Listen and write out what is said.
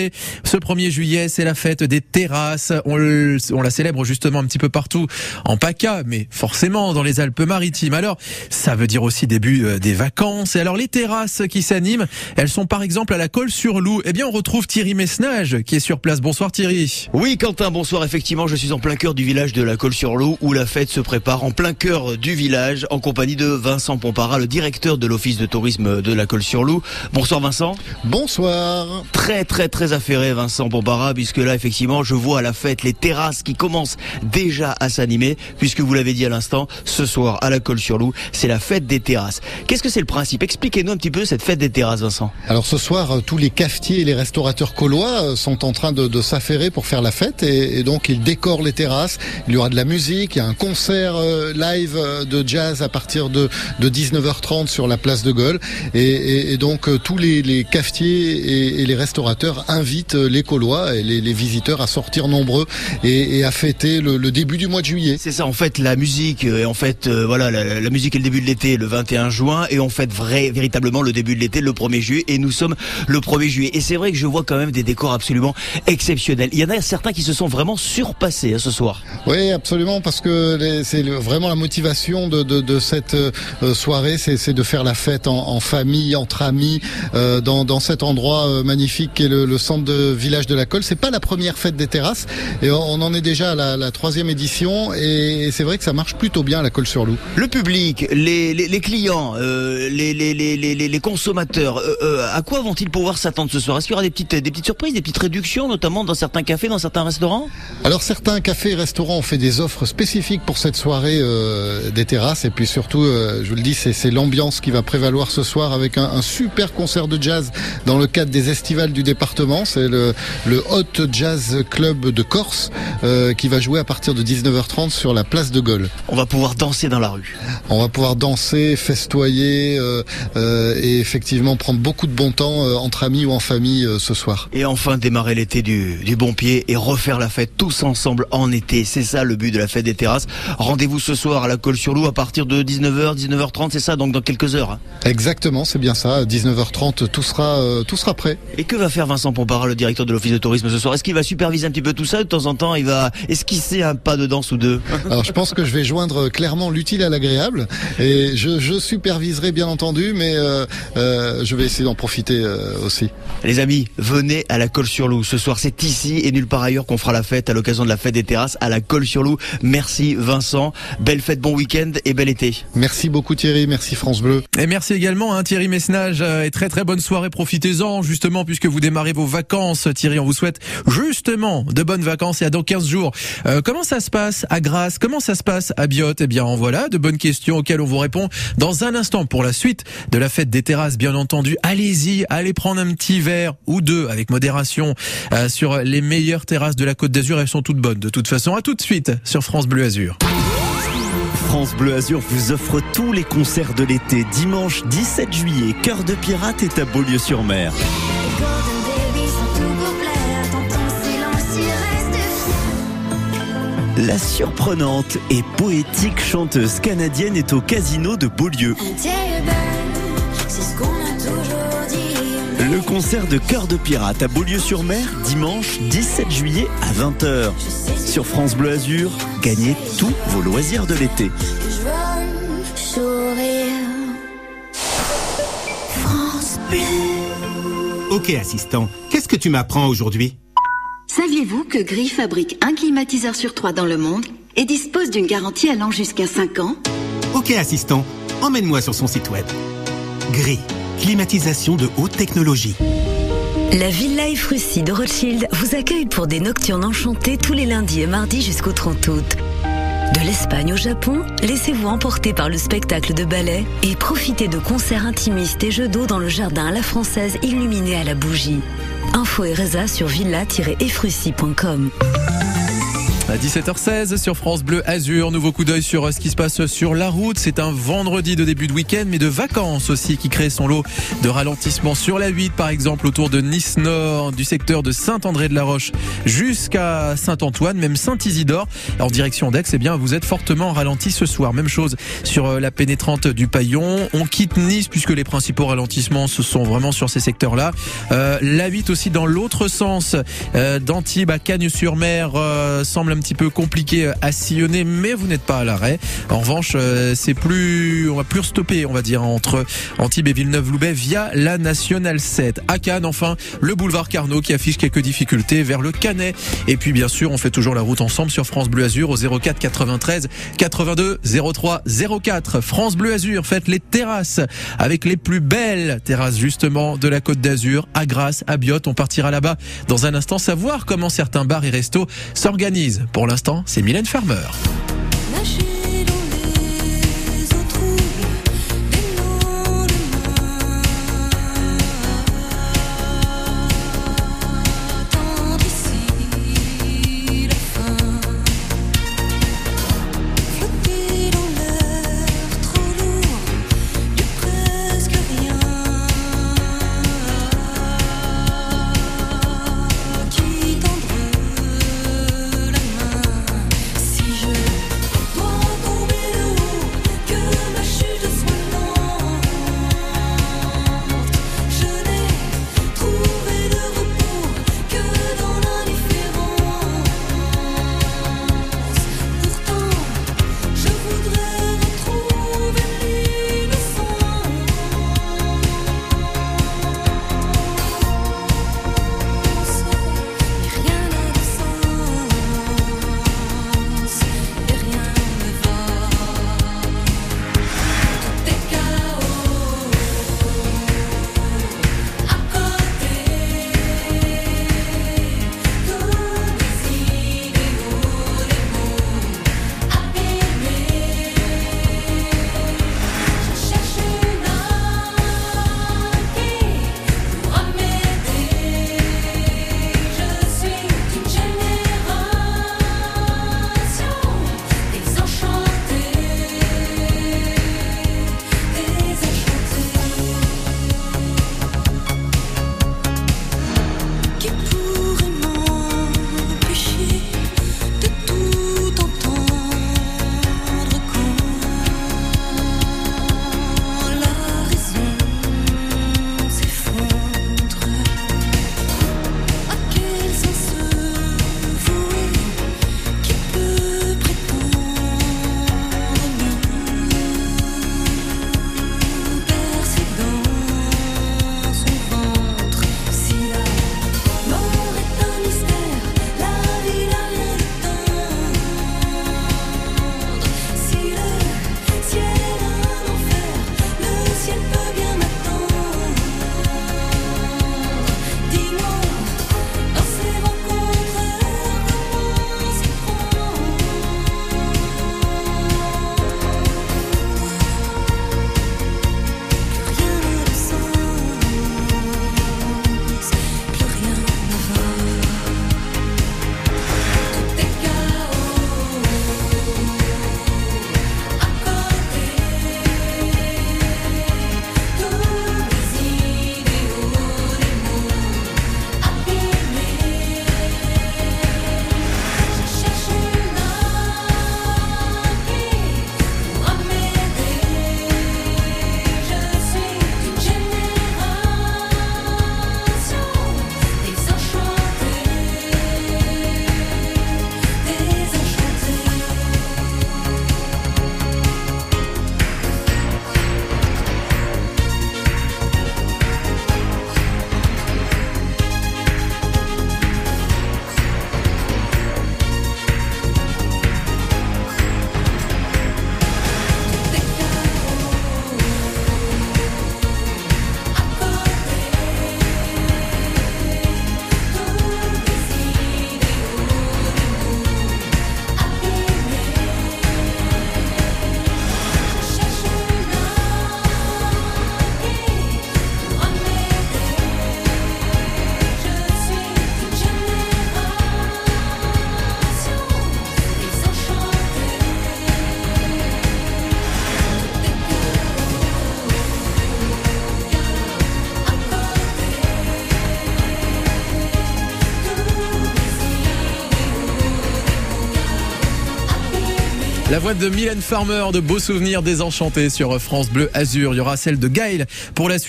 s'animer. Ce 1er juillet, c'est la fête des terrasses. On, on, la célèbre justement un petit peu partout en PACA, mais forcément dans les Alpes-Maritimes. Alors, ça veut dire aussi début euh, des vacances. Et alors, les terrasses qui s'animent, elles sont par exemple à la Colle-sur-Loup. Eh bien, on retrouve Thierry Messnage qui est sur place. Bonsoir Thierry. Oui, Quentin, bonsoir. Effectivement, je suis en plein cœur du village de la Colle-sur-Loup où la fête se prépare en plein cœur du village en compagnie de Vincent Pompara, le directeur de l'office de tourisme de la Colle-sur-Loup. Bonsoir Vincent. Bonsoir. Très très très affairé Vincent Pompara puisque là effectivement je vois à la fête les terrasses qui commencent déjà à s'animer puisque vous l'avez dit à l'instant, ce soir à la Colle-sur-Loup, c'est la fête des terrasses. Qu'est-ce que c'est le principe? Expliquez-nous un petit peu cette fête des terrasses Vincent. Alors ce soir, euh, tous les cafetiers et les restaurateurs colois euh, sont en train de, s'affairer pour faire la fête et, donc ils décorent les terrasses. Il y aura de la musique, il y a un concert euh, live de jazz à partir de, de 19h30 sur la place de Gaulle et, donc tous les cafetiers et, les restaurateurs invitent les colois et les, les visiteurs à sortir nombreux et, à fêter le, le, début du mois de juillet. C'est ça, en fait la musique, et en fait voilà la, la, musique est le début de l'été le 21 juin et on fête vrai véritablement le début de l'été le 1er juillet et nous sommes le 1er juillet. Et c'est vrai que je vois quand même des décors absolument exceptionnels. Il y en a certains qui se sont vraiment surpassés hein, ce soir. Oui, absolument, parce que c'est vraiment la motivation de, de, de cette euh, soirée, c'est de faire la fête en, en famille, entre amis, euh, dans, dans, cet endroit euh, magnifique qui est le, le, centre de village de la Colle. C'est pas la première fête des terrasses, et on en est déjà à la, la troisième édition, et c'est vrai que ça marche plutôt bien à la Colle-sur-Loup. Le public, les, les, les clients, euh, les, consommateurs, euh, euh, à quoi vont-ils pouvoir s'attendre ce soir? Est-ce qu'il y aura des petites, des petites surprises, des petites réductions, notamment dans certains cafés, dans certains restaurants? Alors certains cafés et restaurants ont fait des offres spécifiques pour cette soirée des terrasses, et puis surtout, je vous le dis, c'est l'ambiance qui va prévaloir ce soir avec un, un, super concert de jazz dans le cadre des estivales du département. C'est le, le Hot Jazz Club de Corse euh, qui va jouer à partir de 19h30 sur la place de Gaulle. On va pouvoir danser dans la rue. On va pouvoir danser, festoyer et effectivement prendre beaucoup de bon temps entre amis ou en famille ce soir. Et enfin démarrer l'été du, du bon pied et refaire la fête tous ensemble en été. C'est ça le but de la fête des terrasses. Rendez-vous ce soir à la Colle-sur-Loup à partir de 19h, 19h30, c'est ça, donc dans quelques heures. Hein? Exactement, c'est bien ça. 19h30, tout sera, euh, tout sera prêt. Et que va faire Vincent Le directeur de l'office de tourisme ce soir Est-ce qu'il va superviser un petit peu tout ça De temps en temps, il va esquisser un pas de danse ou deux? Alors je pense que je vais joindre clairement l'utile à l'agréable et je, je, superviserai bien entendu, mais euh, euh, je vais essayer d'en profiter euh, aussi. Les amis, venez à la Colle-sur-Loup. Ce soir, c'est ici et nulle part ailleurs qu'on fera la fête à l'occasion de la fête des terrasses à la Colle-sur-Loup. Merci Vincent. Belle fête, bon week-end et bel été. Merci beaucoup Thierry, merci France Bleu. Et merci également hein, Thierry Messnage et très très bonne soirée. Profitez-en justement puisque vous démarrez vos vacances. Thierry, on vous souhaite justement de bonnes vacances et à dans 15 jours. Euh, comment ça se passe à Grasse? Comment ça se passe à Biot Eh bien voilà, de bonnes questions auxquelles on vous répond dans un instant pour la suite de la fête des terrasses bien entendu. Allez-y, allez prendre un petit verre ou deux avec modération euh, sur les meilleures terrasses de la Côte d'Azur. Elles sont toutes bonnes de toute façon. À tout de suite sur France Bleu Azur. France Bleu Azur vous offre tous les concerts de l'été. Dimanche 17 juillet, Cœur de Pirate est à Beaulieu-sur-Mer. La surprenante et poétique chanteuse canadienne est au casino de Beaulieu. Le concert de Cœur de Pirate à Beaulieu-sur-Mer, dimanche 17 juillet à 20h. Sur France Bleu Azur, gagnez tous vos loisirs de l'été. Ok assistant, qu'est-ce que tu m'apprends aujourd'hui? Saviez-vous que Gris fabrique un climatiseur sur trois dans le monde et dispose d'une garantie allant jusqu'à 5 ans Ok assistant, emmène-moi sur son site web. Gris, climatisation de haute technologie. La Villa Efrussi de Rothschild vous accueille pour des nocturnes enchantées tous les lundis et mardis jusqu'au 30 août. De l'Espagne au Japon, laissez-vous emporter par le spectacle de ballet et profitez de concerts intimistes et jeux d'eau dans le jardin à la française illuminé à la bougie. Info et résa sur villa-efrussi.com. À 17h16 sur France Bleu Azur, nouveau coup d'œil sur euh, ce qui se passe sur la route. C'est un vendredi de début de week-end, mais de vacances aussi qui crée son lot de ralentissement sur la 8, par exemple autour de Nice Nord, du secteur de Saint-André-de-la-Roche jusqu'à Saint-Antoine, même Saint-Isidore. En direction d'Aix, eh bien, vous êtes fortement ralenti ce soir. Même chose sur euh, la pénétrante du Paillon. On quitte Nice puisque les principaux ralentissements se sont vraiment sur ces secteurs-là. Euh, la 8 aussi dans l'autre sens, euh, d'Antibes à Cagnes-sur-Mer semble petit peu compliqué euh, à sillonner, mais vous n'êtes pas à l'arrêt. En revanche, euh, c'est plus, on va plus stopper, on va dire, entre Antibes et Villeneuve-Loubet via la nationale 7. À Cannes, enfin, le boulevard Carnot qui affiche quelques difficultés vers le Canet. Et puis, bien sûr, on fait toujours la route ensemble sur France Bleu Azur au 04 93 82 03 04. France Bleu Azur, faites les terrasses avec les plus belles terrasses justement de la Côte d'Azur, à Grasse, à Biot. On partira là-bas dans un instant savoir comment certains bars et restos s'organisent. Pour l'instant, c'est Mylène Farmer. La voix de Mylène Farmer, de beaux souvenirs désenchantés sur France Bleu Azur. Il y aura celle de Gaël pour la suite.